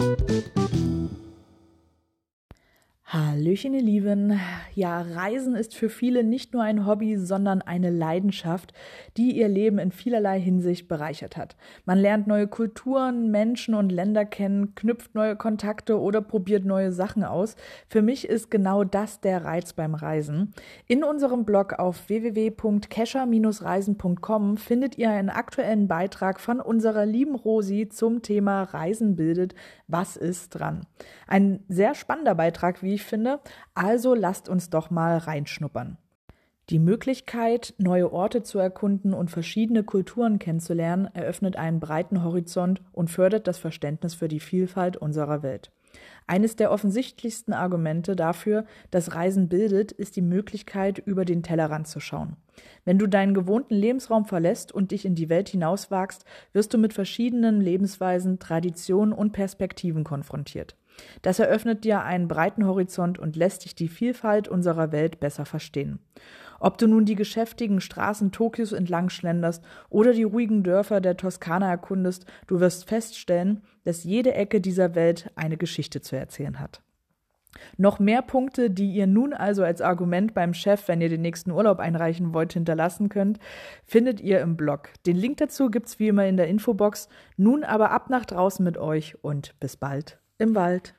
thank you Hallöchen, ihr Lieben. Ja, Reisen ist für viele nicht nur ein Hobby, sondern eine Leidenschaft, die ihr Leben in vielerlei Hinsicht bereichert hat. Man lernt neue Kulturen, Menschen und Länder kennen, knüpft neue Kontakte oder probiert neue Sachen aus. Für mich ist genau das der Reiz beim Reisen. In unserem Blog auf www.kescher-reisen.com findet ihr einen aktuellen Beitrag von unserer lieben Rosi zum Thema Reisen bildet. Was ist dran? Ein sehr spannender Beitrag, wie ich finde. Also lasst uns doch mal reinschnuppern. Die Möglichkeit, neue Orte zu erkunden und verschiedene Kulturen kennenzulernen, eröffnet einen breiten Horizont und fördert das Verständnis für die Vielfalt unserer Welt. Eines der offensichtlichsten Argumente dafür, dass Reisen bildet, ist die Möglichkeit, über den Tellerrand zu schauen. Wenn du deinen gewohnten Lebensraum verlässt und dich in die Welt hinauswagst, wirst du mit verschiedenen Lebensweisen, Traditionen und Perspektiven konfrontiert. Das eröffnet dir einen breiten Horizont und lässt dich die Vielfalt unserer Welt besser verstehen. Ob du nun die geschäftigen Straßen Tokios entlang schlenderst oder die ruhigen Dörfer der Toskana erkundest, du wirst feststellen, dass jede Ecke dieser Welt eine Geschichte zu erzählen hat. Noch mehr Punkte, die ihr nun also als Argument beim Chef, wenn ihr den nächsten Urlaub einreichen wollt, hinterlassen könnt, findet ihr im Blog. Den Link dazu gibt's wie immer in der Infobox. Nun aber ab nach draußen mit euch und bis bald im Wald.